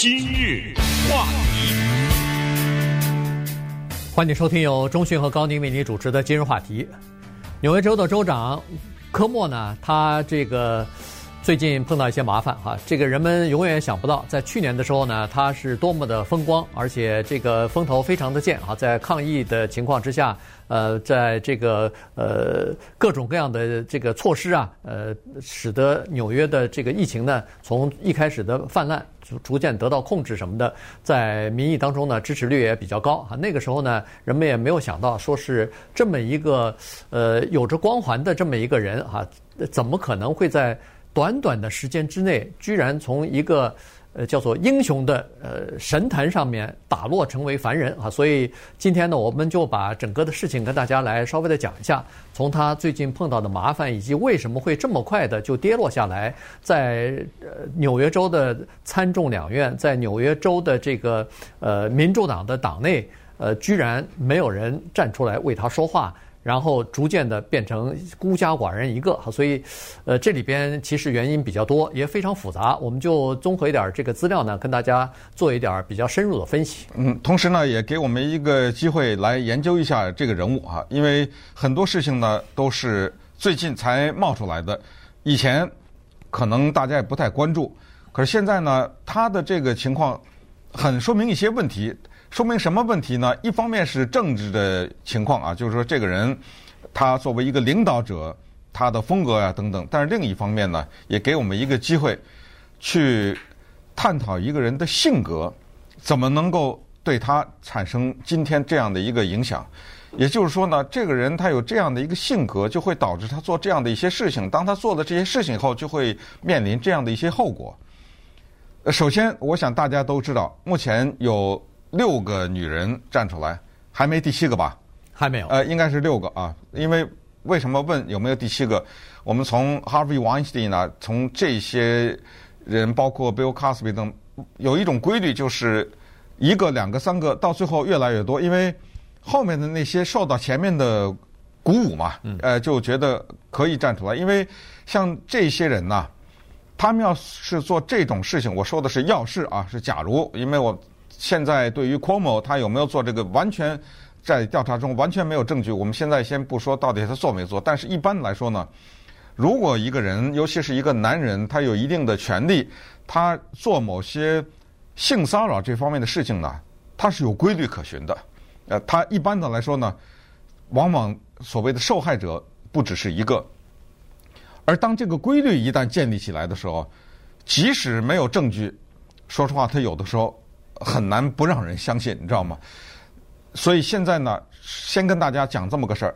今日话题，欢迎收听由中讯和高宁为您主持的《今日话题》。纽约州的州长科莫呢，他这个最近碰到一些麻烦哈，这个人们永远想不到，在去年的时候呢，他是多么的风光，而且这个风头非常的健啊，在抗疫的情况之下。呃，在这个呃各种各样的这个措施啊，呃，使得纽约的这个疫情呢，从一开始的泛滥，逐逐渐得到控制什么的，在民意当中呢，支持率也比较高啊。那个时候呢，人们也没有想到，说是这么一个呃有着光环的这么一个人哈，怎么可能会在短短的时间之内，居然从一个。呃，叫做英雄的呃神坛上面打落成为凡人啊，所以今天呢，我们就把整个的事情跟大家来稍微的讲一下，从他最近碰到的麻烦，以及为什么会这么快的就跌落下来，在呃纽约州的参众两院，在纽约州的这个呃民主党的党内，呃，居然没有人站出来为他说话。然后逐渐的变成孤家寡人一个哈，所以，呃，这里边其实原因比较多，也非常复杂。我们就综合一点这个资料呢，跟大家做一点比较深入的分析。嗯，同时呢，也给我们一个机会来研究一下这个人物啊，因为很多事情呢都是最近才冒出来的，以前可能大家也不太关注，可是现在呢，他的这个情况很说明一些问题。说明什么问题呢？一方面是政治的情况啊，就是说这个人他作为一个领导者，他的风格呀、啊、等等。但是另一方面呢，也给我们一个机会去探讨一个人的性格怎么能够对他产生今天这样的一个影响。也就是说呢，这个人他有这样的一个性格，就会导致他做这样的一些事情。当他做了这些事情以后，就会面临这样的一些后果。首先，我想大家都知道，目前有。六个女人站出来，还没第七个吧？还没有。呃，应该是六个啊。因为为什么问有没有第七个？我们从 Harvey Weinstein 呢，从这些人，包括 Bill Cosby 等，有一种规律，就是一个、两个、三个，到最后越来越多。因为后面的那些受到前面的鼓舞嘛，呃，就觉得可以站出来。因为像这些人呐，他们要是做这种事情，我说的是要是啊，是假如，因为我。现在对于 Cuomo 他有没有做这个，完全在调查中完全没有证据。我们现在先不说到底他做没做，但是一般来说呢，如果一个人，尤其是一个男人，他有一定的权利，他做某些性骚扰这方面的事情呢，他是有规律可循的。呃，他一般的来说呢，往往所谓的受害者不只是一个，而当这个规律一旦建立起来的时候，即使没有证据，说实话，他有的时候。很难不让人相信，你知道吗？所以现在呢，先跟大家讲这么个事儿，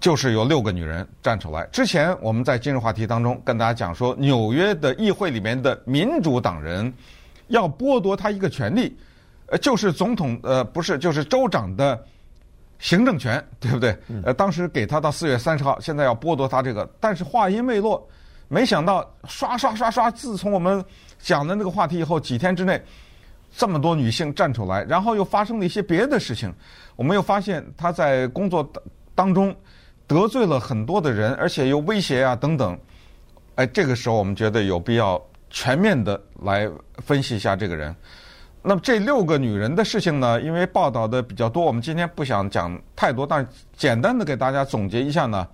就是有六个女人站出来。之前我们在今日话题当中跟大家讲说，纽约的议会里面的民主党人要剥夺他一个权利，呃，就是总统，呃，不是，就是州长的行政权，对不对？呃，当时给他到四月三十号，现在要剥夺他这个，但是话音未落，没想到刷刷刷刷，自从我们讲的那个话题以后，几天之内。这么多女性站出来，然后又发生了一些别的事情，我们又发现她在工作当中得罪了很多的人，而且又威胁啊等等。哎，这个时候我们觉得有必要全面的来分析一下这个人。那么这六个女人的事情呢，因为报道的比较多，我们今天不想讲太多，但是简单的给大家总结一下呢，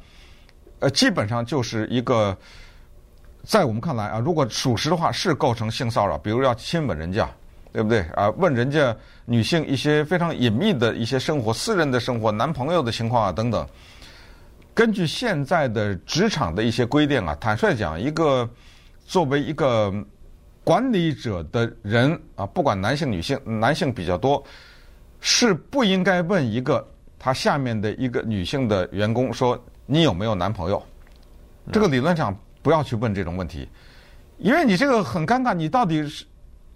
呃，基本上就是一个，在我们看来啊，如果属实的话，是构成性骚扰，比如要亲吻人家。对不对啊？问人家女性一些非常隐秘的一些生活、私人的生活、男朋友的情况啊等等。根据现在的职场的一些规定啊，坦率讲，一个作为一个管理者的人啊，不管男性、女性，男性比较多，是不应该问一个他下面的一个女性的员工说你有没有男朋友？这个理论上不要去问这种问题，因为你这个很尴尬，你到底是。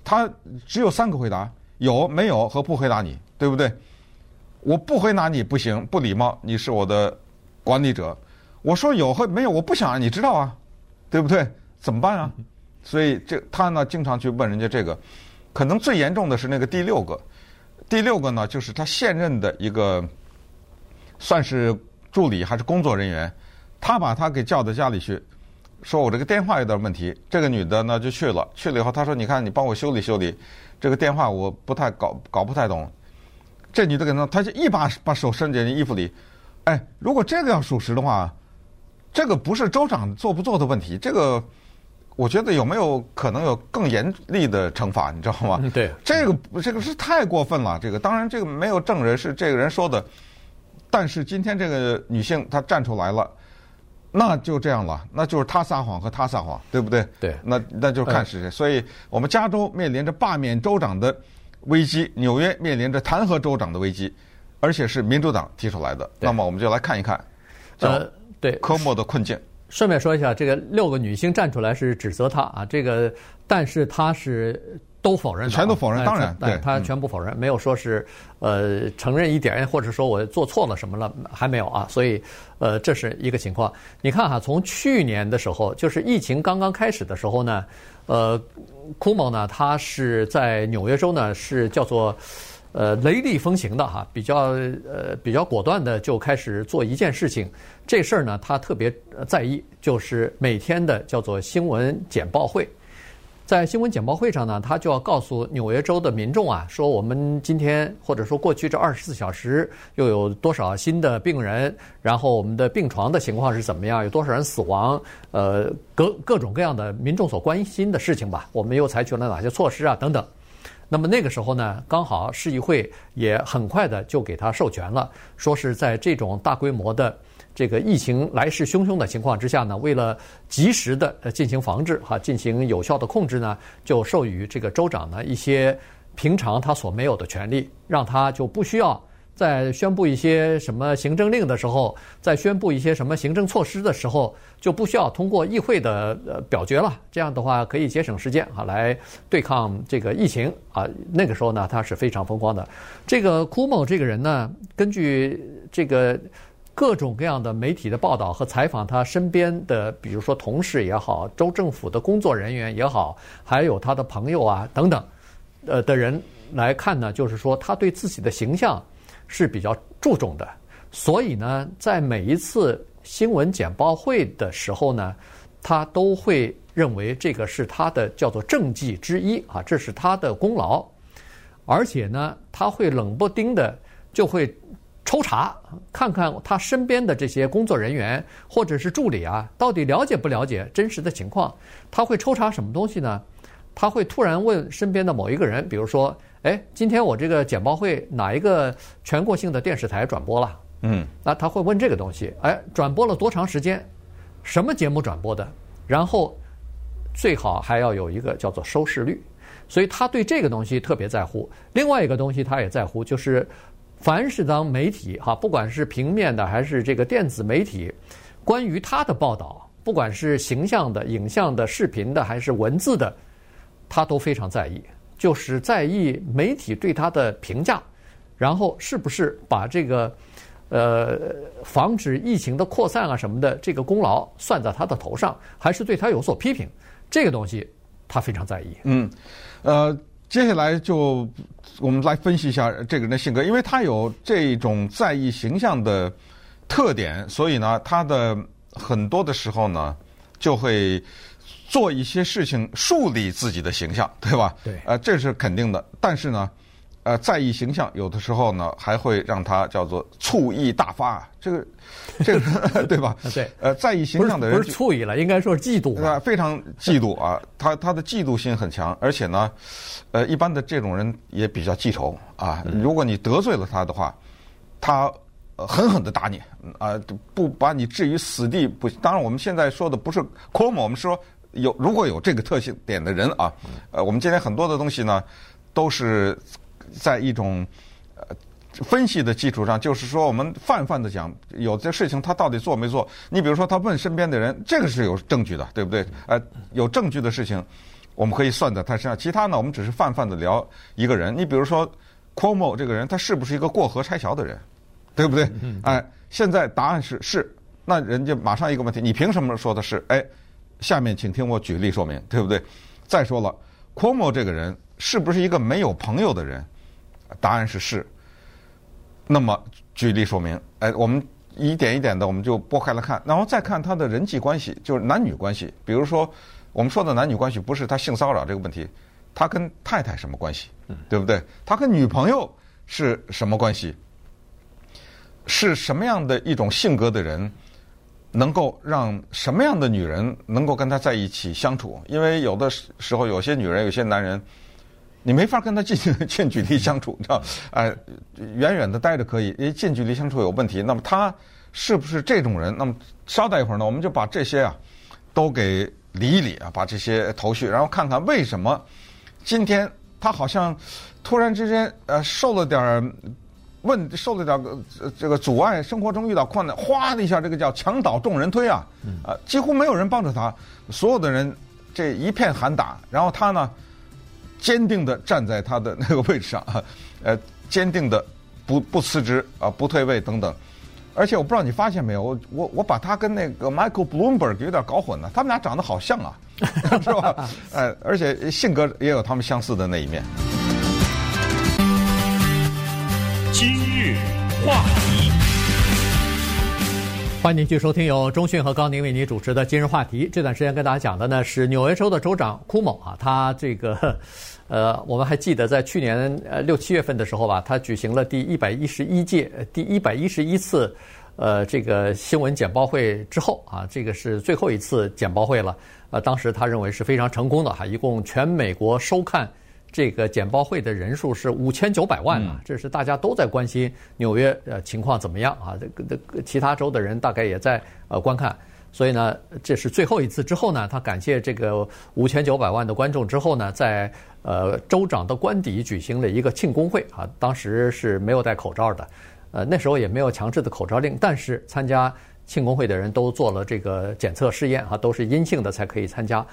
他只有三个回答：有、没有和不回答你，对不对？我不回答你不行，不礼貌。你是我的管理者。我说有和没有，我不想让你知道啊，对不对？怎么办啊？所以这他呢，经常去问人家这个。可能最严重的是那个第六个，第六个呢，就是他现任的一个算是助理还是工作人员，他把他给叫到家里去，说我这个电话有点问题。这个女的呢就去了，去了以后她说：“你看，你帮我修理修理这个电话，我不太搞搞不太懂。”这女的给他，她就一把把手伸进衣服里。哎，如果这个要属实的话，这个不是州长做不做的问题，这个我觉得有没有可能有更严厉的惩罚？你知道吗？嗯，对，这个这个是太过分了。这个当然这个没有证人是这个人说的，但是今天这个女性她站出来了。那就这样了，那就是他撒谎和他撒谎，对不对？对，那那就看是谁。所以我们加州面临着罢免州长的危机，纽约面临着弹劾州长的危机，而且是民主党提出来的。那么我们就来看一看，呃，对，科莫的困境。顺便说一下，这个六个女星站出来是指责他啊，这个但是他是。都否认，全都否认，当然，对，他全部否认，没有说是呃承认一点，或者说我做错了什么了，还没有啊，所以呃这是一个情况。你看哈，从去年的时候，就是疫情刚刚开始的时候呢，呃，Cuomo 呢，他是在纽约州呢是叫做呃雷厉风行的哈，比较呃比较果断的就开始做一件事情，这事儿呢他特别在意，就是每天的叫做新闻简报会。在新闻简报会上呢，他就要告诉纽约州的民众啊，说我们今天或者说过去这二十四小时又有多少新的病人，然后我们的病床的情况是怎么样，有多少人死亡，呃，各各种各样的民众所关心的事情吧，我们又采取了哪些措施啊，等等。那么那个时候呢，刚好市议会也很快的就给他授权了，说是在这种大规模的。这个疫情来势汹汹的情况之下呢，为了及时的进行防治哈，进行有效的控制呢，就授予这个州长呢一些平常他所没有的权利，让他就不需要在宣布一些什么行政令的时候，在宣布一些什么行政措施的时候，就不需要通过议会的呃表决了。这样的话可以节省时间啊，来对抗这个疫情啊。那个时候呢，他是非常风光的。这个库某这个人呢，根据这个。各种各样的媒体的报道和采访，他身边的，比如说同事也好，州政府的工作人员也好，还有他的朋友啊等等，呃的人来看呢，就是说他对自己的形象是比较注重的。所以呢，在每一次新闻简报会的时候呢，他都会认为这个是他的叫做政绩之一啊，这是他的功劳。而且呢，他会冷不丁的就会。抽查，看看他身边的这些工作人员或者是助理啊，到底了解不了解真实的情况？他会抽查什么东西呢？他会突然问身边的某一个人，比如说，哎，今天我这个简报会哪一个全国性的电视台转播了？嗯，那他会问这个东西，哎，转播了多长时间？什么节目转播的？然后最好还要有一个叫做收视率，所以他对这个东西特别在乎。另外一个东西他也在乎，就是。凡是当媒体哈，不管是平面的还是这个电子媒体，关于他的报道，不管是形象的、影像的、视频的还是文字的，他都非常在意，就是在意媒体对他的评价，然后是不是把这个呃防止疫情的扩散啊什么的这个功劳算在他的头上，还是对他有所批评，这个东西他非常在意。嗯，呃。接下来就我们来分析一下这个人的性格，因为他有这种在意形象的特点，所以呢，他的很多的时候呢，就会做一些事情树立自己的形象，对吧？对，呃，这是肯定的。但是呢。呃，在意形象，有的时候呢，还会让他叫做醋意大发。这个，这个，对吧？对。呃，在意形象的人不是醋意了，应该说是嫉妒。对吧？非常嫉妒啊！他他的嫉妒心很强，而且呢，呃，一般的这种人也比较记仇啊。如果你得罪了他的话，他狠狠的打你啊，不把你置于死地不。当然，我们现在说的不是 Cuomo，我们说有如果有这个特性点的人啊，呃，我们今天很多的东西呢，都是。在一种呃分析的基础上，就是说我们泛泛的讲，有些事情他到底做没做？你比如说，他问身边的人，这个是有证据的，对不对？呃，有证据的事情，我们可以算在他身上。其他呢，我们只是泛泛的聊一个人。你比如说，Cuomo 这个人，他是不是一个过河拆桥的人？对不对？哎，现在答案是是。那人家马上一个问题，你凭什么说的是？哎，下面请听我举例说明，对不对？再说了，Cuomo 这个人是不是一个没有朋友的人？答案是是。那么举例说明，哎，我们一点一点的，我们就拨开来看，然后再看他的人际关系，就是男女关系。比如说，我们说的男女关系，不是他性骚扰这个问题，他跟太太什么关系，对不对？他跟女朋友是什么关系？是什么样的一种性格的人，能够让什么样的女人能够跟他在一起相处？因为有的时候，有些女人，有些男人。你没法跟他近 近距离相处，你知道？呃，远远的待着可以，因为近距离相处有问题。那么他是不是这种人？那么稍待一会儿呢，我们就把这些啊都给理一理啊，把这些头绪，然后看看为什么今天他好像突然之间呃受了点问，受了点这个阻碍，生活中遇到困难，哗的一下，这个叫墙倒众人推啊，啊，几乎没有人帮着他，所有的人这一片喊打，然后他呢？坚定地站在他的那个位置上，呃，坚定的不不辞职啊，不退位等等。而且我不知道你发现没有，我我我把他跟那个 Michael Bloomberg 有点搞混了，他们俩长得好像啊，是吧？呃，而且性格也有他们相似的那一面。今日话题，欢迎继续收听由中讯和高宁为您主持的今日话题。这段时间跟大家讲的呢是纽约州的州长库某啊，他这个。呃，我们还记得在去年呃六七月份的时候吧，他举行了第一百一十一届、第一百一十一次，呃，这个新闻简报会之后啊，这个是最后一次简报会了。呃，当时他认为是非常成功的哈，一共全美国收看这个简报会的人数是五千九百万啊，这是大家都在关心纽约呃情况怎么样啊，这个这个其他州的人大概也在呃观看。所以呢，这是最后一次之后呢，他感谢这个五千九百万的观众之后呢，在呃州长的官邸举行了一个庆功会啊。当时是没有戴口罩的，呃那时候也没有强制的口罩令，但是参加庆功会的人都做了这个检测试验啊，都是阴性的才可以参加。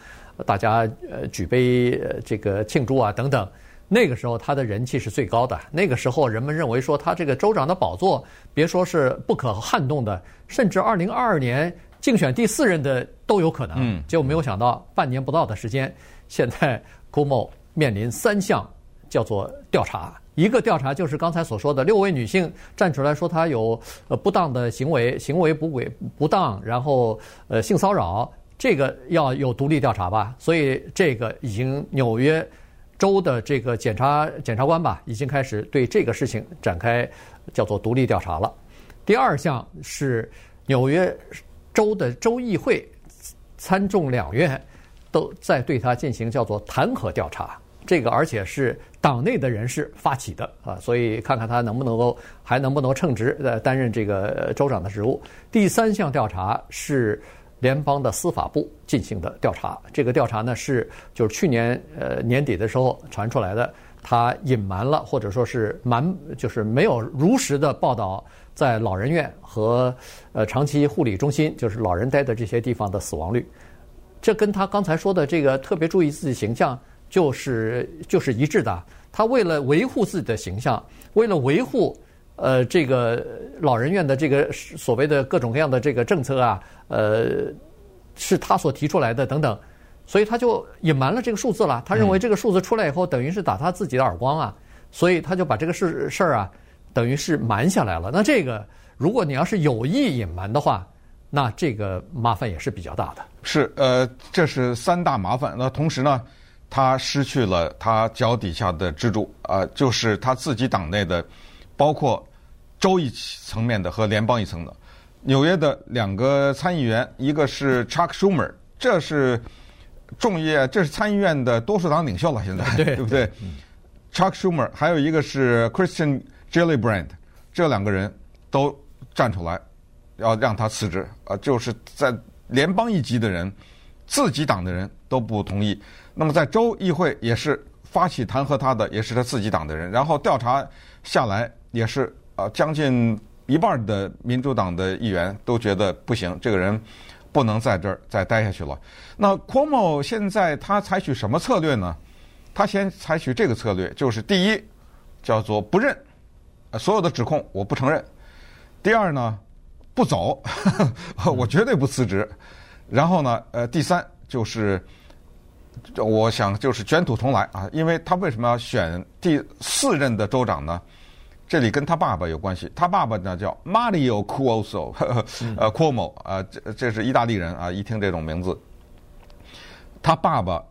大家呃举杯这个庆祝啊等等。那个时候他的人气是最高的。那个时候人们认为说他这个州长的宝座，别说是不可撼动的，甚至二零二二年。竞选第四任的都有可能，结果没有想到半年不到的时间，现在库莫面临三项叫做调查，一个调查就是刚才所说的六位女性站出来说她有呃不当的行为，行为不轨不当，然后呃性骚扰，这个要有独立调查吧，所以这个已经纽约州的这个检察检察官吧，已经开始对这个事情展开叫做独立调查了。第二项是纽约。州的州议会、参众两院都在对他进行叫做弹劾调查，这个而且是党内的人士发起的啊，所以看看他能不能够还能不能称职呃担任这个州长的职务。第三项调查是联邦的司法部进行的调查，这个调查呢是就是去年呃年底的时候传出来的，他隐瞒了或者说是瞒就是没有如实的报道。在老人院和呃长期护理中心，就是老人待的这些地方的死亡率，这跟他刚才说的这个特别注意自己形象，就是就是一致的。他为了维护自己的形象，为了维护呃这个老人院的这个所谓的各种各样的这个政策啊，呃是他所提出来的等等，所以他就隐瞒了这个数字了。他认为这个数字出来以后，等于是打他自己的耳光啊，所以他就把这个事事儿啊。等于是瞒下来了。那这个，如果你要是有意隐瞒的话，那这个麻烦也是比较大的。是，呃，这是三大麻烦。那同时呢，他失去了他脚底下的支柱啊、呃，就是他自己党内的，包括州一层面的和联邦一层的。纽约的两个参议员，一个是 Chuck Schumer，这是众议，这是参议院的多数党领袖了，现在对，对不对、嗯、？Chuck Schumer，还有一个是 Christian。Gillibrand 这两个人都站出来，要让他辞职啊！就是在联邦一级的人，自己党的人都不同意。那么在州议会也是发起弹劾他的，也是他自己党的人。然后调查下来，也是啊，将近一半的民主党的议员都觉得不行，这个人不能在这儿再待下去了。那 Cuomo 现在他采取什么策略呢？他先采取这个策略，就是第一叫做不认。所有的指控我不承认。第二呢，不走，我绝对不辞职。然后呢，呃，第三就是，我想就是卷土重来啊，因为他为什么要选第四任的州长呢？这里跟他爸爸有关系。他爸爸呢叫 Mario Cuomo，呃，Cuomo 啊，这这是意大利人啊，一听这种名字，他爸爸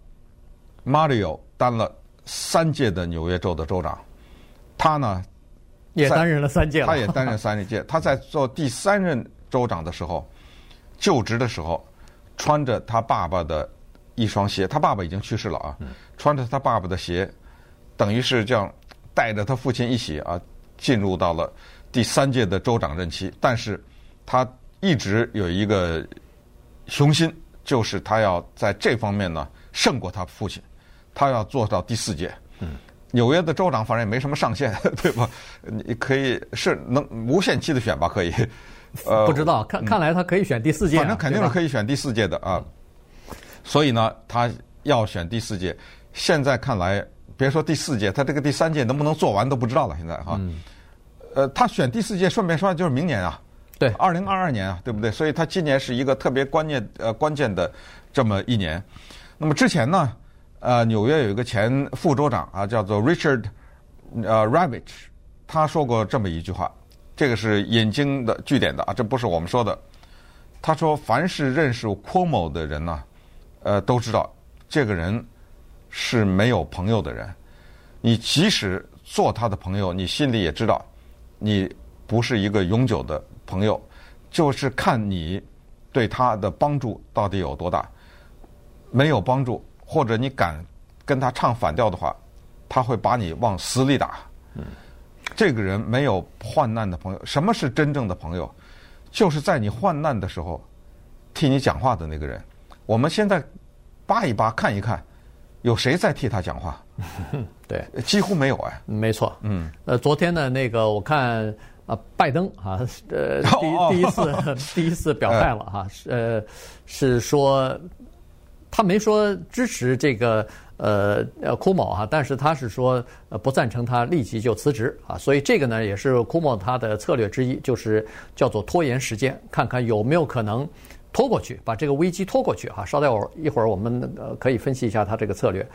Mario 当了三届的纽约州的州长，他呢也担任了三届了，他也担任三届。他在做第三任州长的时候，就职的时候，穿着他爸爸的一双鞋，他爸爸已经去世了啊，穿着他爸爸的鞋，等于是这样带着他父亲一起啊。进入到了第三届的州长任期，但是他一直有一个雄心，就是他要在这方面呢胜过他父亲，他要做到第四届。嗯，纽约的州长反正也没什么上限，对吧？你可以是能无限期的选吧？可以。呃，不知道，看看来他可以选第四届，啊，反正肯定是可以选第四届的啊。所以呢，他要选第四届。现在看来，别说第四届，他这个第三届能不能做完都不知道了。现在哈。嗯呃，他选第四届，顺便说就是明年啊，对，二零二二年啊，对不对？所以他今年是一个特别关键呃关键的这么一年。那么之前呢，呃，纽约有一个前副州长啊，叫做 Richard 呃 Ravitch，他说过这么一句话，这个是引经的据典的啊，这不是我们说的。他说，凡是认识 Cuomo 的人呢，呃，都知道这个人是没有朋友的人。你即使做他的朋友，你心里也知道。你不是一个永久的朋友，就是看你对他的帮助到底有多大。没有帮助，或者你敢跟他唱反调的话，他会把你往死里打。嗯，这个人没有患难的朋友。什么是真正的朋友？就是在你患难的时候替你讲话的那个人。我们现在扒一扒看一看，有谁在替他讲话？对，几乎没有哎，没错，嗯，呃，昨天呢，那个我看啊，拜登啊，呃，第第一次 第一次表态了哈，呃，是说他没说支持这个呃呃库某哈，但是他是说呃不赞成他立即就辞职啊，所以这个呢也是库某他的策略之一，就是叫做拖延时间，看看有没有可能拖过去，把这个危机拖过去哈。稍待会儿一会儿我们呃可以分析一下他这个策略。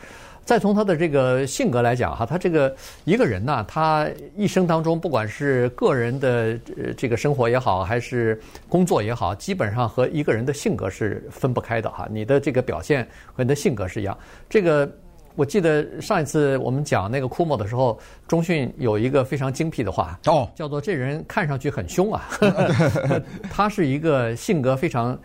再从他的这个性格来讲哈，他这个一个人呢，他一生当中，不管是个人的这个生活也好，还是工作也好，基本上和一个人的性格是分不开的哈。你的这个表现和你的性格是一样。这个我记得上一次我们讲那个库莫的时候，中讯有一个非常精辟的话，哦，叫做这人看上去很凶啊，他是一个性格非常。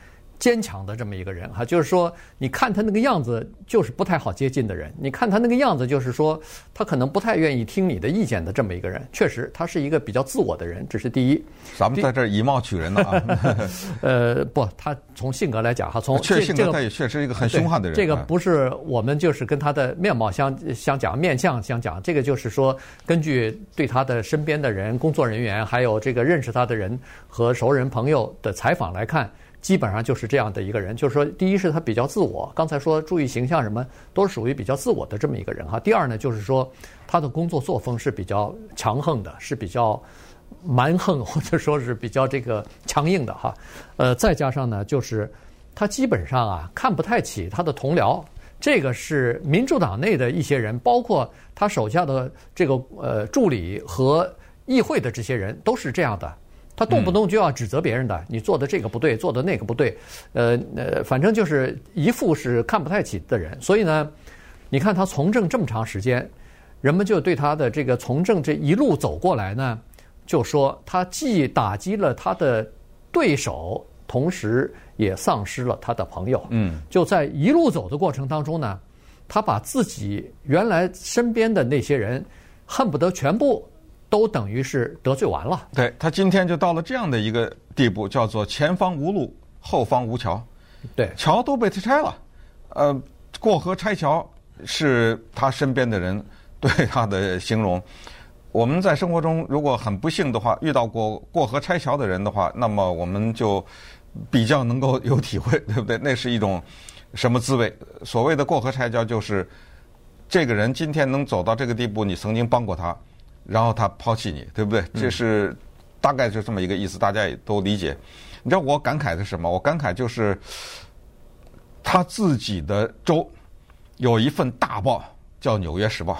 坚强的这么一个人哈，就是说，你看他那个样子，就是不太好接近的人。你看他那个样子，就是说，他可能不太愿意听你的意见的这么一个人。确实，他是一个比较自我的人，这是第一。咱们在这儿以貌取人呢啊。呃，不，他从性格来讲哈，从确性格他也确实一个很凶悍的人。这个不是我们就是跟他的面貌相相讲，面相相讲。这个就是说，根据对他的身边的人、工作人员，还有这个认识他的人和熟人朋友的采访来看。基本上就是这样的一个人，就是说，第一是他比较自我，刚才说注意形象什么，都是属于比较自我的这么一个人哈。第二呢，就是说他的工作作风是比较强横的，是比较蛮横或者说是比较这个强硬的哈。呃，再加上呢，就是他基本上啊看不太起他的同僚，这个是民主党内的一些人，包括他手下的这个呃助理和议会的这些人都是这样的。他动不动就要指责别人的，你做的这个不对，做的那个不对，呃呃，反正就是一副是看不太起的人。所以呢，你看他从政这么长时间，人们就对他的这个从政这一路走过来呢，就说他既打击了他的对手，同时也丧失了他的朋友。嗯，就在一路走的过程当中呢，他把自己原来身边的那些人恨不得全部。都等于是得罪完了。对，他今天就到了这样的一个地步，叫做前方无路，后方无桥。对，桥都被他拆了。呃，过河拆桥是他身边的人对他的形容。我们在生活中如果很不幸的话遇到过过河拆桥的人的话，那么我们就比较能够有体会，对不对？那是一种什么滋味？所谓的过河拆桥，就是这个人今天能走到这个地步，你曾经帮过他。然后他抛弃你，对不对？这是大概就这么一个意思，大家也都理解。你知道我感慨的是什么？我感慨就是他自己的州有一份大报叫《纽约时报》，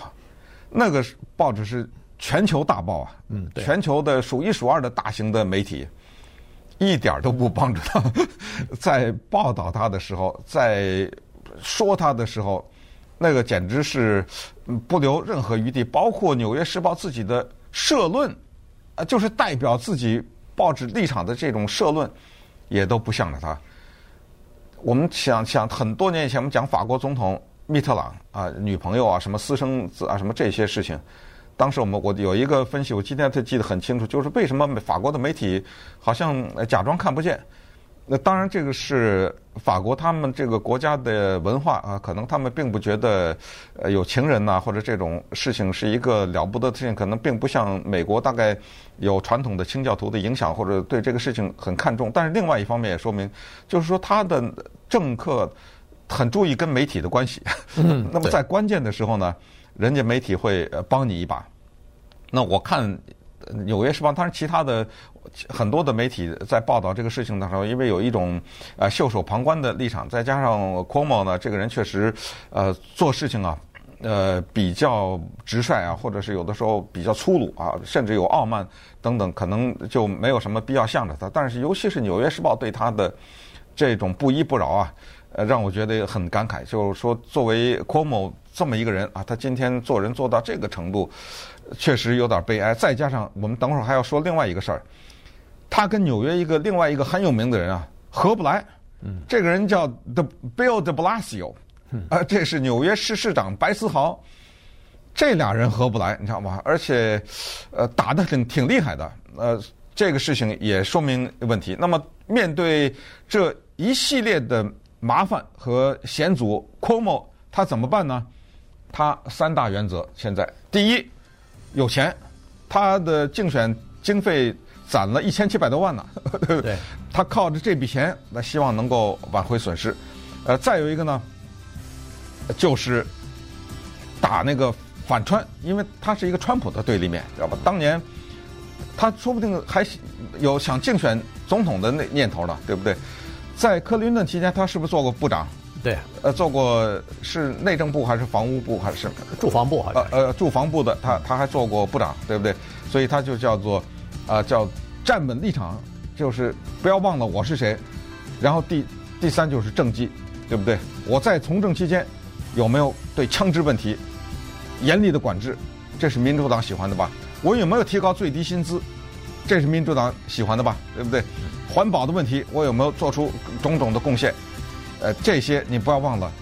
那个报纸是全球大报啊，嗯，对，全球的数一数二的大型的媒体，一点都不帮助他，在报道他的时候，在说他的时候，那个简直是不留任何余地。包括《纽约时报》自己的社论，啊，就是代表自己报纸立场的这种社论，也都不向着他。我们想想，很多年以前我们讲法国总统密特朗啊，女朋友啊，什么私生子啊，什么这些事情。当时我们我有一个分析，我今天才记得很清楚，就是为什么法国的媒体好像假装看不见。那当然，这个是法国他们这个国家的文化啊，可能他们并不觉得呃有情人呐或者这种事情是一个了不得的事情，可能并不像美国大概有传统的清教徒的影响或者对这个事情很看重。但是另外一方面也说明，就是说他的政客很注意跟媒体的关系。嗯，那么在关键的时候呢？人家媒体会呃帮你一把，那我看《纽约时报》，当然其他的很多的媒体在报道这个事情的时候，因为有一种呃袖手旁观的立场，再加上 Cuomo 呢，这个人确实呃做事情啊呃比较直率啊，或者是有的时候比较粗鲁啊，甚至有傲慢等等，可能就没有什么必要向着他。但是尤其是《纽约时报》对他的这种不依不饶啊。呃，让我觉得很感慨，就是说，作为 Cuomo 这么一个人啊，他今天做人做到这个程度，确实有点悲哀。再加上我们等会儿还要说另外一个事儿，他跟纽约一个另外一个很有名的人啊合不来。嗯，这个人叫 The Bill De Blasio，啊，这是纽约市市长白思豪，这俩人合不来，你知道吗？而且，呃，打得挺挺厉害的。呃，这个事情也说明问题。那么面对这一系列的。麻烦和险阻，Cuomo 他怎么办呢？他三大原则，现在第一，有钱，他的竞选经费攒了一千七百多万呢，对，他靠着这笔钱，那希望能够挽回损失。呃，再有一个呢，就是打那个反川，因为他是一个川普的对立面，知道吧？当年他说不定还有想竞选总统的那念头呢，对不对？在克林顿期间，他是不是做过部长？对，呃，做过是内政部还是房屋部还是住房部？好像呃呃，住房部的他他还做过部长，对不对？所以他就叫做啊、呃，叫站稳立场，就是不要忘了我是谁。然后第第三就是政绩，对不对？我在从政期间有没有对枪支问题严厉的管制？这是民主党喜欢的吧？我有没有提高最低薪资？这是民主党喜欢的吧？对不对？环保的问题，我有没有做出种种的贡献？呃，这些你不要忘了，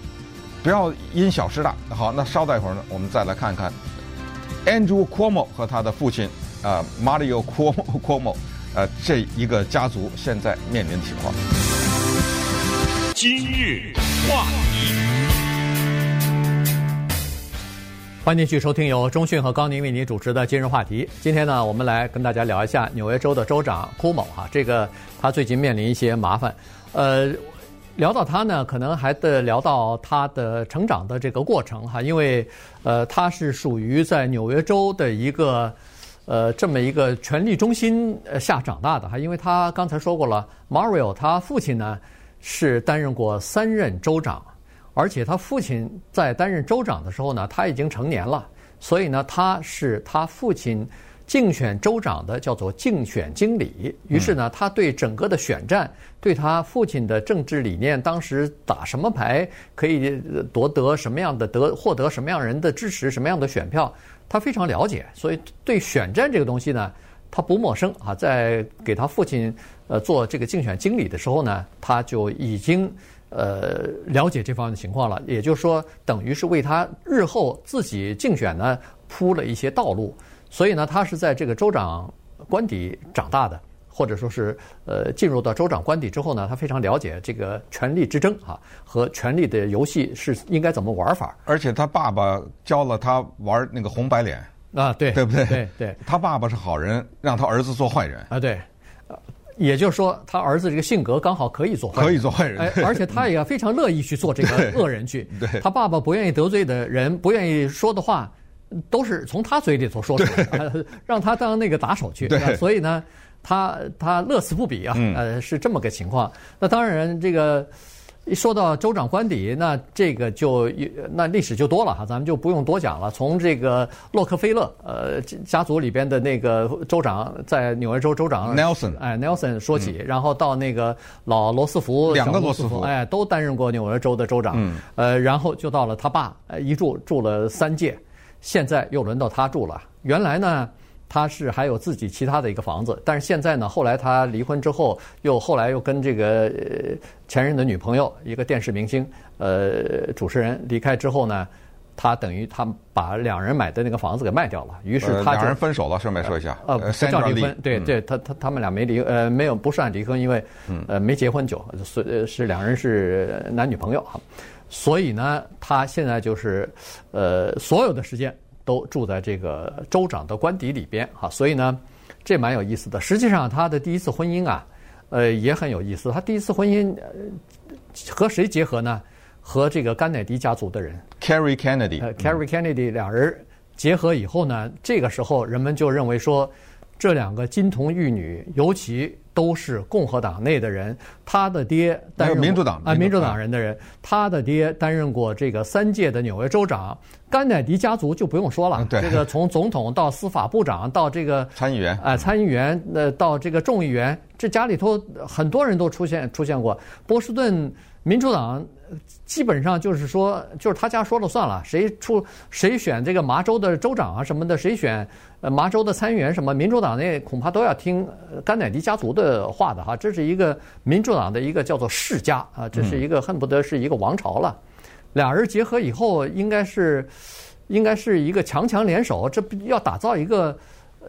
不要因小失大。好，那稍待一会儿呢，我们再来看看 Andrew Cuomo 和他的父亲啊、呃、Mario Cuomo Cuomo 呃这一个家族现在面临的情况。今日话题。欢迎继续收听由中讯和高宁为您主持的今日话题。今天呢，我们来跟大家聊一下纽约州的州长库莫哈，这个他最近面临一些麻烦。呃，聊到他呢，可能还得聊到他的成长的这个过程哈，因为呃，他是属于在纽约州的一个呃这么一个权力中心下长大的哈，因为他刚才说过了，Mario 他父亲呢是担任过三任州长。而且他父亲在担任州长的时候呢，他已经成年了，所以呢，他是他父亲竞选州长的叫做竞选经理。于是呢，他对整个的选战，对他父亲的政治理念，当时打什么牌可以夺得什么样的得获得什么样人的支持，什么样的选票，他非常了解。所以对选战这个东西呢，他不陌生啊。在给他父亲呃做这个竞选经理的时候呢，他就已经。呃，了解这方面的情况了，也就是说，等于是为他日后自己竞选呢铺了一些道路。所以呢，他是在这个州长官邸长大的，或者说是呃进入到州长官邸之后呢，他非常了解这个权力之争啊和权力的游戏是应该怎么玩法。而且他爸爸教了他玩那个红白脸啊，对，对不对？对对，他爸爸是好人，让他儿子做坏人啊，对。也就是说，他儿子这个性格刚好可以做坏人，可以做坏人，哎，而且他也非常乐意去做这个恶人去。对，他爸爸不愿意得罪的人，不愿意说的话，都是从他嘴里头说出来，让他当那个打手去。所以呢，他他乐此不彼啊，呃，是这么个情况。那当然，这个一说到州长官邸，那这个就那历史就多了哈，咱们就不用多讲了。从这个洛克菲勒呃家族里边的那个州长，在纽约州州长 Nelson 哎 Nelson 说起，嗯、然后到那个老罗斯福两个罗斯福哎都担任过纽约州的州长，嗯、呃，然后就到了他爸，一住住了三届，现在又轮到他住了。原来呢。他是还有自己其他的一个房子，但是现在呢，后来他离婚之后，又后来又跟这个前任的女朋友，一个电视明星，呃，主持人离开之后呢，他等于他把两人买的那个房子给卖掉了，于是他两人分手了，顺便说一下，呃，不叫离婚，对对，他他他们俩没离，呃，没有不算离婚，因为呃没结婚久，是是两人是男女朋友哈，所以呢，他现在就是呃所有的时间。都住在这个州长的官邸里边哈，所以呢，这蛮有意思的。实际上，他的第一次婚姻啊，呃，也很有意思。他第一次婚姻呃和谁结合呢？和这个甘乃迪家族的人，Kerry Kennedy，呃，Kerry Kennedy 两人结合以后呢，这个时候人们就认为说，这两个金童玉女，尤其。都是共和党内的人，他的爹担任民主党啊，民主党人的人，他的爹担任过这个三届的纽约州长，甘乃迪家族就不用说了，这个从总统到司法部长到这个参议员啊，参议员呃到这个众议员，这家里头很多人都出现出现过。波士顿民主党基本上就是说，就是他家说了算了，谁出谁选这个麻州的州长啊什么的，谁选。呃，麻州的参议员什么，民主党那恐怕都要听甘乃迪家族的话的哈。这是一个民主党的一个叫做世家啊，这是一个恨不得是一个王朝了。俩人结合以后，应该是应该是一个强强联手，这要打造一个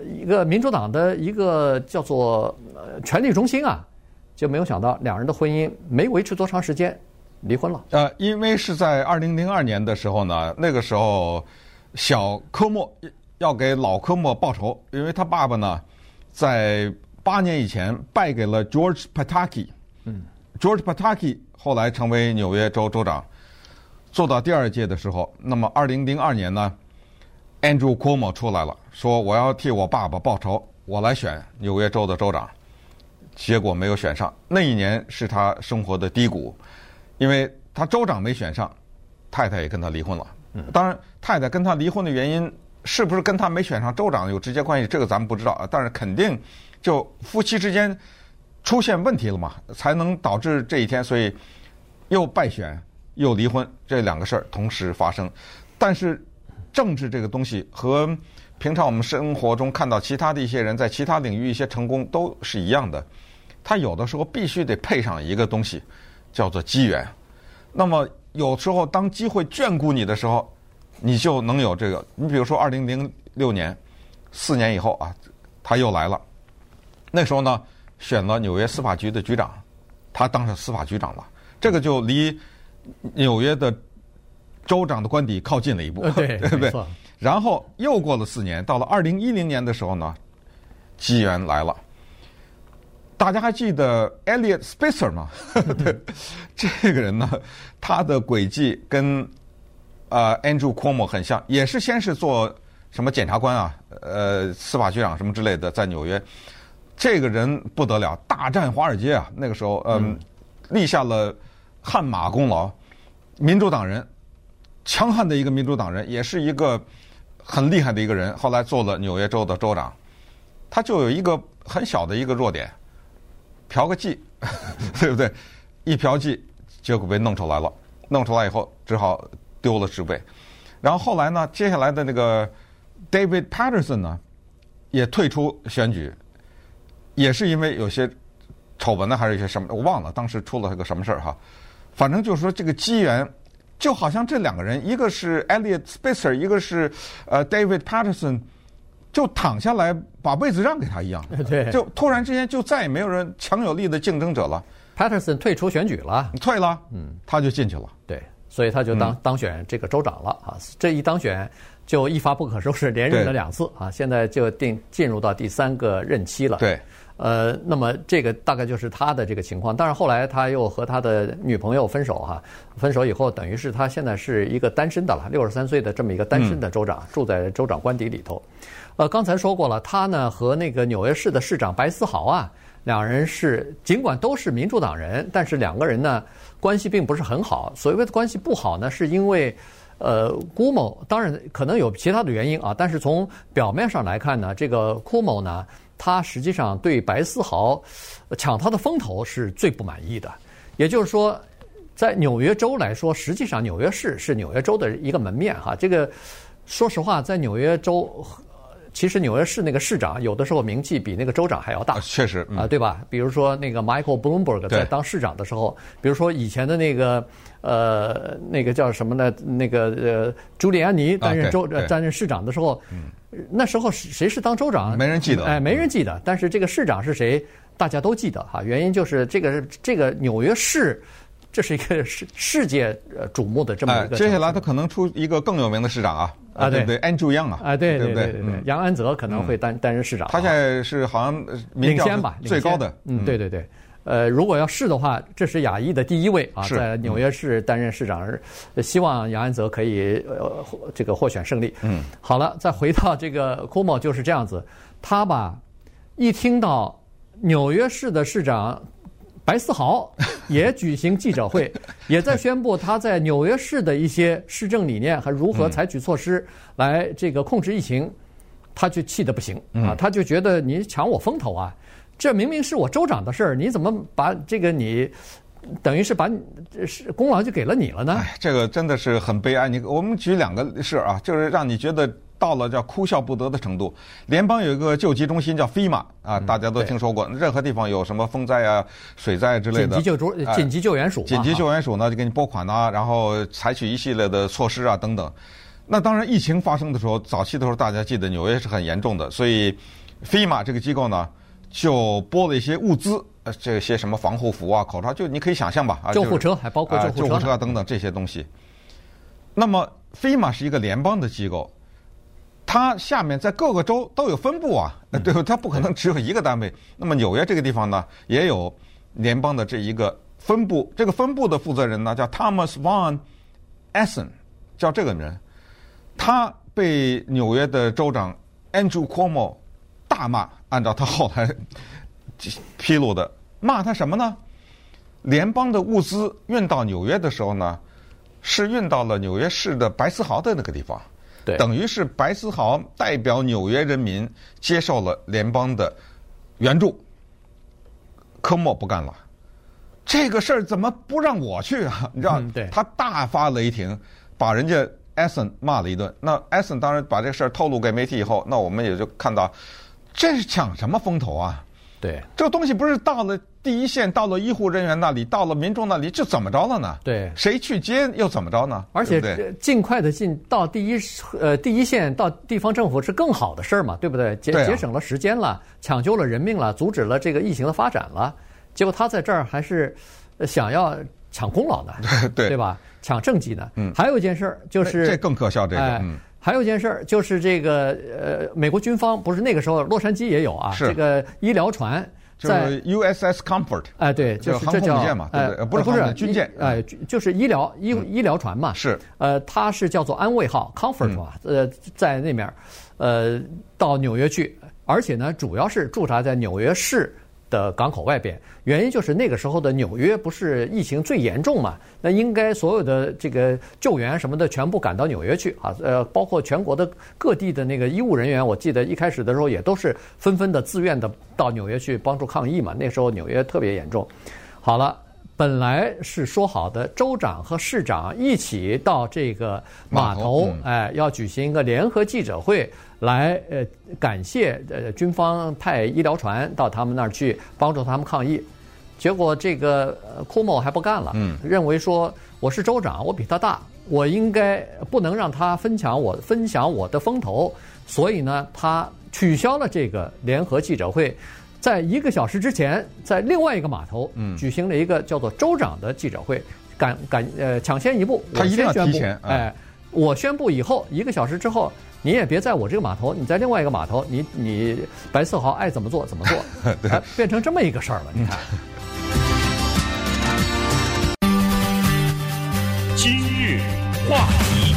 一个民主党的一个叫做权力中心啊。就没有想到两人的婚姻没维持多长时间，离婚了。呃，因为是在二零零二年的时候呢，那个时候小科莫。要给老科莫报仇，因为他爸爸呢，在八年以前败给了 George Pataki。嗯，George Pataki 后来成为纽约州州长，做到第二届的时候，那么二零零二年呢，Andrew Cuomo 出来了，说我要替我爸爸报仇，我来选纽约州的州长，结果没有选上。那一年是他生活的低谷，因为他州长没选上，太太也跟他离婚了。嗯，当然，太太跟他离婚的原因。是不是跟他没选上州长有直接关系？这个咱们不知道啊。但是肯定，就夫妻之间出现问题了嘛，才能导致这一天。所以又败选又离婚，这两个事儿同时发生。但是政治这个东西和平常我们生活中看到其他的一些人在其他领域一些成功都是一样的。他有的时候必须得配上一个东西，叫做机缘。那么有时候当机会眷顾你的时候。你就能有这个。你比如说，二零零六年，四年以后啊，他又来了。那时候呢，选了纽约司法局的局长，他当上司法局长了。这个就离纽约的州长的官邸靠近了一步，对，对不对？然后又过了四年，到了二零一零年的时候呢，机缘来了。大家还记得 Eliot Spitzer 吗？对，这个人呢，他的轨迹跟。呃，Andrew Cuomo 很像，也是先是做什么检察官啊，呃，司法局长什么之类的，在纽约，这个人不得了，大战华尔街啊，那个时候，呃、嗯，立下了汗马功劳。民主党人，强悍的一个民主党人，也是一个很厉害的一个人。后来做了纽约州的州长，他就有一个很小的一个弱点，嫖个妓，对不对？一嫖妓，结果被弄出来了，弄出来以后只好。丢了职位，然后后来呢？接下来的那个 David Patterson 呢，也退出选举，也是因为有些丑闻呢，还是一些什么，我忘了当时出了个什么事儿哈。反正就是说，这个机缘就好像这两个人，一个是 Elliot Spitzer，一个是呃 David Patterson，就躺下来把位子让给他一样。对，就突然之间就再也没有人强有力的竞争者了。Paterson 退出选举了，退了，嗯，他就进去了。对。所以他就当当选这个州长了啊！这一当选就一发不可收拾，连任了两次啊！现在就定进入到第三个任期了。对，呃，那么这个大概就是他的这个情况。但是后来他又和他的女朋友分手哈，分手以后等于是他现在是一个单身的了，六十三岁的这么一个单身的州长，住在州长官邸里头。呃，刚才说过了，他呢和那个纽约市的市长白思豪啊。两人是尽管都是民主党人，但是两个人呢关系并不是很好。所谓的关系不好呢，是因为呃，Cuomo 当然可能有其他的原因啊，但是从表面上来看呢，这个 Cuomo 呢，他实际上对白思豪抢他的风头是最不满意的。也就是说，在纽约州来说，实际上纽约市是纽约州的一个门面哈。这个说实话，在纽约州。其实纽约市那个市长有的时候名气比那个州长还要大，确实啊、呃，对吧？比如说那个 Michael Bloomberg 在当市长的时候，比如说以前的那个呃那个叫什么呢？那个呃朱利安尼担任州、啊、担任市长的时候，那时候谁是当州长？没人记得，哎，没人记得。但是这个市长是谁？大家都记得哈。原因就是这个这个纽约市。这是一个世世界呃瞩目的这么一个、哎。接下来他可能出一个更有名的市长啊啊对对，Andrew Yang 啊啊对对对对对，杨安泽可能会担担任市长。他现在是好像领先吧，最高的。嗯，对对对。呃，如果要是的话，这是亚裔的第一位啊，在纽约市担任市长，希望杨安泽可以呃这个获选胜利。嗯，好了，再回到这个 Cuomo 就是这样子，他吧一听到纽约市的市长。白思豪也举行记者会，也在宣布他在纽约市的一些市政理念和如何采取措施来这个控制疫情，他就气得不行啊！他就觉得你抢我风头啊！这明明是我州长的事儿，你怎么把这个你等于是把是功劳就给了你了呢？哎，这个真的是很悲哀。你我们举两个事儿啊，就是让你觉得。到了叫哭笑不得的程度，联邦有一个救济中心叫 FEMA 啊，大家都听说过。任何地方有什么风灾啊、水灾之类的，紧急救助、紧急救援署，紧急救援署呢就给你拨款啊，然后采取一系列的措施啊等等。那当然，疫情发生的时候，早期的时候大家记得纽约是很严重的，所以 FEMA 这个机构呢就拨了一些物资，呃，这些什么防护服啊、口罩，就你可以想象吧。啊，救护车还包括救护车、救护车啊等等这些东西。那么 FEMA 是一个联邦的机构。它下面在各个州都有分部啊，对吧？它不可能只有一个单位。那么纽约这个地方呢，也有联邦的这一个分部。这个分部的负责人呢，叫 Thomas Von Essen，叫这个人。他被纽约的州长 Andrew Cuomo 大骂，按照他后来披露的，骂他什么呢？联邦的物资运到纽约的时候呢，是运到了纽约市的白思豪的那个地方。对，等于是白思豪代表纽约人民接受了联邦的援助，科莫不干了，这个事儿怎么不让我去啊？你知道，对，他大发雷霆，把人家艾森骂了一顿。那艾森当然把这个事儿透露给媒体以后，那我们也就看到，这是抢什么风头啊？对，这个东西不是到了第一线，到了医护人员那里，到了民众那里，就怎么着了呢？对，谁去接又怎么着呢？而且尽快的进到第一呃第一线，到地方政府是更好的事儿嘛，对不对？节节省了时间了，抢救了人命了，阻止了这个疫情的发展了。结果他在这儿还是想要抢功劳呢，对对吧？抢政绩呢。嗯，还有一件事儿就是这更可笑，这个。嗯，还有一件事儿就是这个呃，美国军方不是那个时候洛杉矶也有啊，这个医疗船。在 USS Comfort，哎，对，就是这叫航空母舰嘛，对不对？不是不是军舰，哎，就是医疗医医疗船嘛。是，呃，它是叫做安慰号 Comfort 嘛，呃，在那边，呃，到纽约去，而且呢，主要是驻扎在纽约市。的港口外边，原因就是那个时候的纽约不是疫情最严重嘛？那应该所有的这个救援什么的全部赶到纽约去啊，呃，包括全国的各地的那个医务人员，我记得一开始的时候也都是纷纷的自愿的到纽约去帮助抗疫嘛。那时候纽约特别严重。好了，本来是说好的州长和市长一起到这个码头，哎，要举行一个联合记者会。来，呃，感谢呃军方派医疗船到他们那儿去帮助他们抗疫，结果这个库莫还不干了，嗯，认为说我是州长，我比他大，我应该不能让他分享我分享我的风头，所以呢，他取消了这个联合记者会，在一个小时之前，在另外一个码头，嗯，举行了一个叫做州长的记者会，赶赶呃抢先一步，他一定要提前，哎，我宣布以后一个小时之后。你也别在我这个码头，你在另外一个码头，你你白四豪爱怎么做怎么做，对变成这么一个事儿了。你看，今日话题，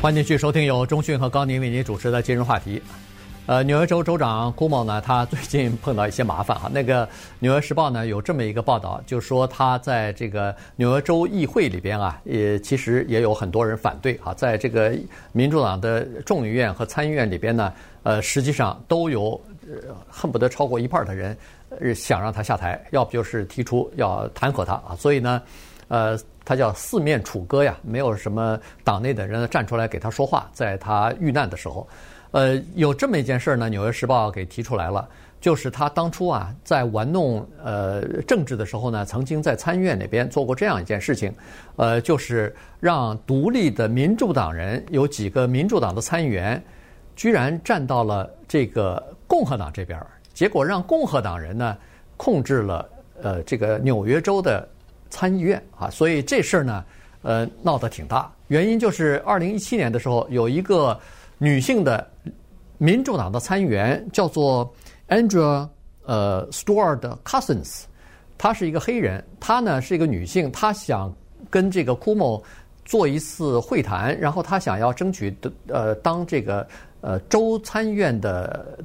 欢迎继续收听由中讯和高宁为您主持的今日话题。呃，纽约州州长库莫呢，他最近碰到一些麻烦哈。那个《纽约时报》呢有这么一个报道，就说他在这个纽约州议会里边啊，也其实也有很多人反对啊。在这个民主党的众议院和参议院里边呢，呃，实际上都有呃恨不得超过一半的人想让他下台，要不就是提出要弹劾他啊。所以呢，呃，他叫四面楚歌呀，没有什么党内的人站出来给他说话，在他遇难的时候。呃，有这么一件事儿呢，《纽约时报》给提出来了，就是他当初啊，在玩弄呃政治的时候呢，曾经在参议院那边做过这样一件事情，呃，就是让独立的民主党人有几个民主党的参议员，居然站到了这个共和党这边，结果让共和党人呢控制了呃这个纽约州的参议院啊，所以这事儿呢，呃，闹得挺大。原因就是二零一七年的时候有一个。女性的民主党的参议员叫做 Andrew 呃 Stewart Cousins，她是一个黑人，她呢是一个女性，她想跟这个 Cuomo 做一次会谈，然后她想要争取的呃当这个呃州参议院的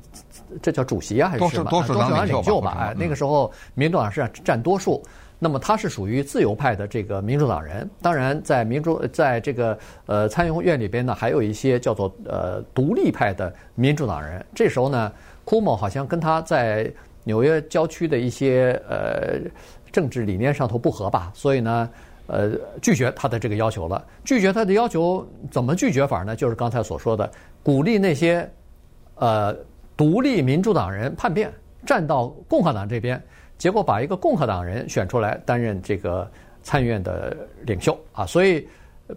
这叫主席啊还是什么多数党领袖吧？哎，那个时候民主党是占多数。那么他是属于自由派的这个民主党人，当然在民主在这个呃参议院里边呢，还有一些叫做呃独立派的民主党人。这时候呢，库莫好像跟他在纽约郊区的一些呃政治理念上头不合吧，所以呢，呃拒绝他的这个要求了。拒绝他的要求怎么拒绝法呢？就是刚才所说的，鼓励那些呃独立民主党人叛变，站到共和党这边。结果把一个共和党人选出来担任这个参议院的领袖啊，所以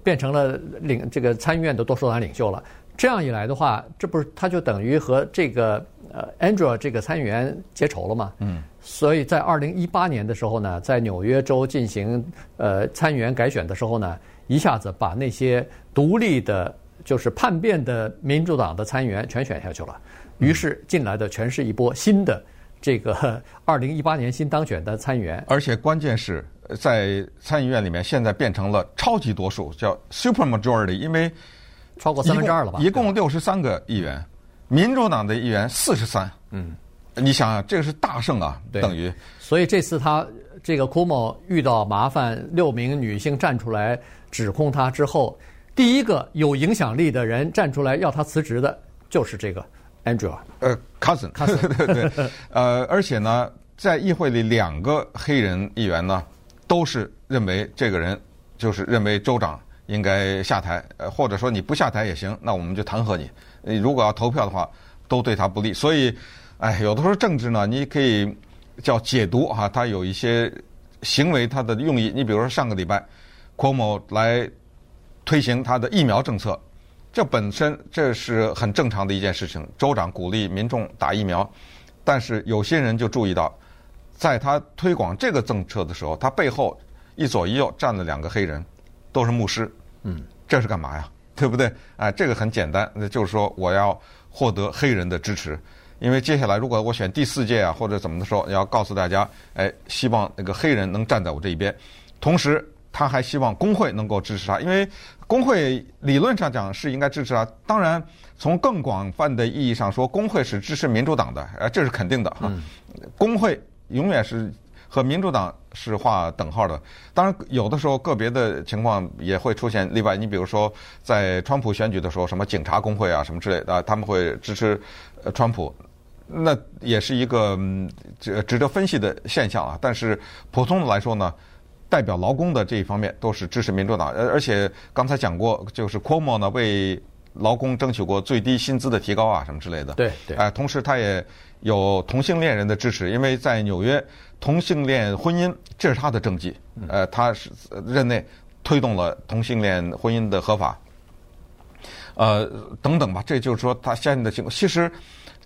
变成了领这个参议院的多数党领袖了。这样一来的话，这不是他就等于和这个呃 Andrew 这个参议员结仇了吗？嗯。所以在二零一八年的时候呢，在纽约州进行呃参议员改选的时候呢，一下子把那些独立的，就是叛变的民主党的参议员全选下去了。于是进来的全是一波新的。这个 二零一八年新当选的参议员，而且关键是在参议院里面，现在变成了超级多数，叫 super majority，因为超过三分之二了吧？一共六十三个议员，民主党的议员四十三。嗯，你想想，这个是大胜啊，等于。所以这次他这个库莫遇到麻烦，六名女性站出来指控他之后，第一个有影响力的人站出来要他辞职的，就是这个。Andrea，呃，Cousin，Cousin，对 对，呃，而且呢，在议会里两个黑人议员呢，都是认为这个人就是认为州长应该下台，呃，或者说你不下台也行，那我们就弹劾你。你如果要投票的话，都对他不利。所以，哎，有的时候政治呢，你可以叫解读哈，他有一些行为他的用意。你比如说上个礼拜，Cuomo 来推行他的疫苗政策。这本身这是很正常的一件事情，州长鼓励民众打疫苗，但是有些人就注意到，在他推广这个政策的时候，他背后一左一右站了两个黑人，都是牧师。嗯，这是干嘛呀？对不对？哎，这个很简单，那就是说我要获得黑人的支持，因为接下来如果我选第四届啊或者怎么的时候，要告诉大家，哎，希望那个黑人能站在我这一边，同时。他还希望工会能够支持他，因为工会理论上讲是应该支持啊。当然，从更广泛的意义上说，工会是支持民主党的，呃，这是肯定的哈。工会永远是和民主党是划等号的。当然，有的时候个别的情况也会出现例外。你比如说，在川普选举的时候，什么警察工会啊，什么之类的，他们会支持呃川普，那也是一个值值得分析的现象啊。但是普通的来说呢？代表劳工的这一方面都是支持民主党，而而且刚才讲过，就是 Cuomo 呢为劳工争取过最低薪资的提高啊，什么之类的。对对。哎，同时他也有同性恋人的支持，因为在纽约同性恋婚姻这是他的政绩，呃，他是任内推动了同性恋婚姻的合法，呃，等等吧。这就是说他现在的情况。其实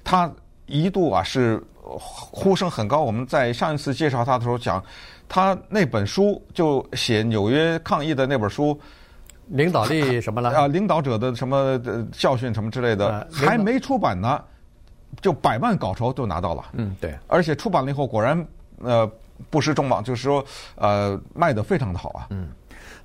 他一度啊是呼声很高。我们在上一次介绍他的时候讲。他那本书就写纽约抗议的那本书，领导力什么了？啊，领导者的什么教训什么之类的，还没出版呢，就百万稿酬就拿到了。嗯，对。而且出版了以后，果然呃不失众望，就是说呃卖得非常的好啊。嗯，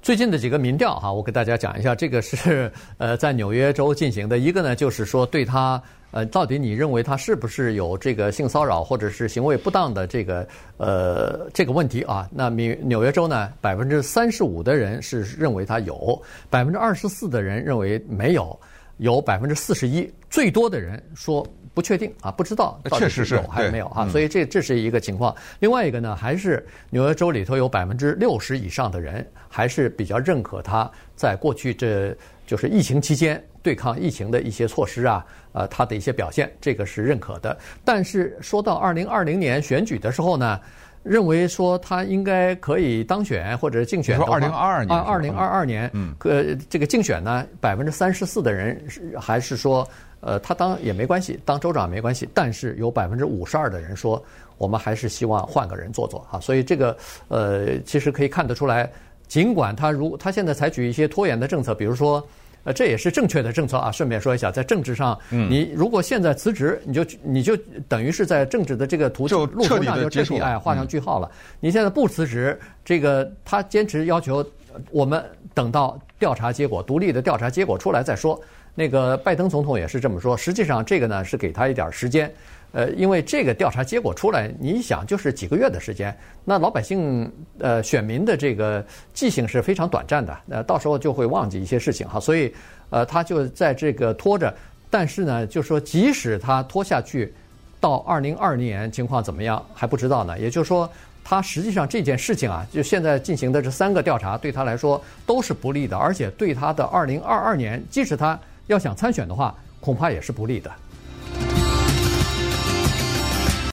最近的几个民调哈，我给大家讲一下，这个是 呃在纽约州进行的。一个呢，就是说对他呃，到底你认为他是不是有这个性骚扰或者是行为不当的这个呃这个问题啊？那纽纽约州呢，百分之三十五的人是认为他有，百分之二十四的人认为没有，有百分之四十一，最多的人说。不确定啊，不知道到底是有还是没有啊，所以这这是一个情况。另外一个呢，还是纽约州里头有百分之六十以上的人还是比较认可他在过去这就是疫情期间对抗疫情的一些措施啊，呃，他的一些表现，这个是认可的。但是说到二零二零年选举的时候呢，认为说他应该可以当选或者竞选的话，二零二二年，二零二二年，嗯，呃，这个竞选呢，百分之三十四的人是还是说。呃，他当也没关系，当州长也没关系，但是有百分之五十二的人说，我们还是希望换个人做做啊。所以这个呃，其实可以看得出来，尽管他如他现在采取一些拖延的政策，比如说，呃，这也是正确的政策啊。顺便说一下，在政治上，你如果现在辞职，你就你就等于是在政治的这个途路途上就彻底哎画上句号了。你现在不辞职，这个他坚持要求我们等到调查结果，独立的调查结果出来再说。那个拜登总统也是这么说。实际上，这个呢是给他一点时间，呃，因为这个调查结果出来，你想就是几个月的时间，那老百姓呃选民的这个记性是非常短暂的，呃，到时候就会忘记一些事情哈，所以呃，他就在这个拖着。但是呢，就说即使他拖下去，到二零二零年情况怎么样还不知道呢。也就是说，他实际上这件事情啊，就现在进行的这三个调查对他来说都是不利的，而且对他的二零二二年，即使他。要想参选的话，恐怕也是不利的。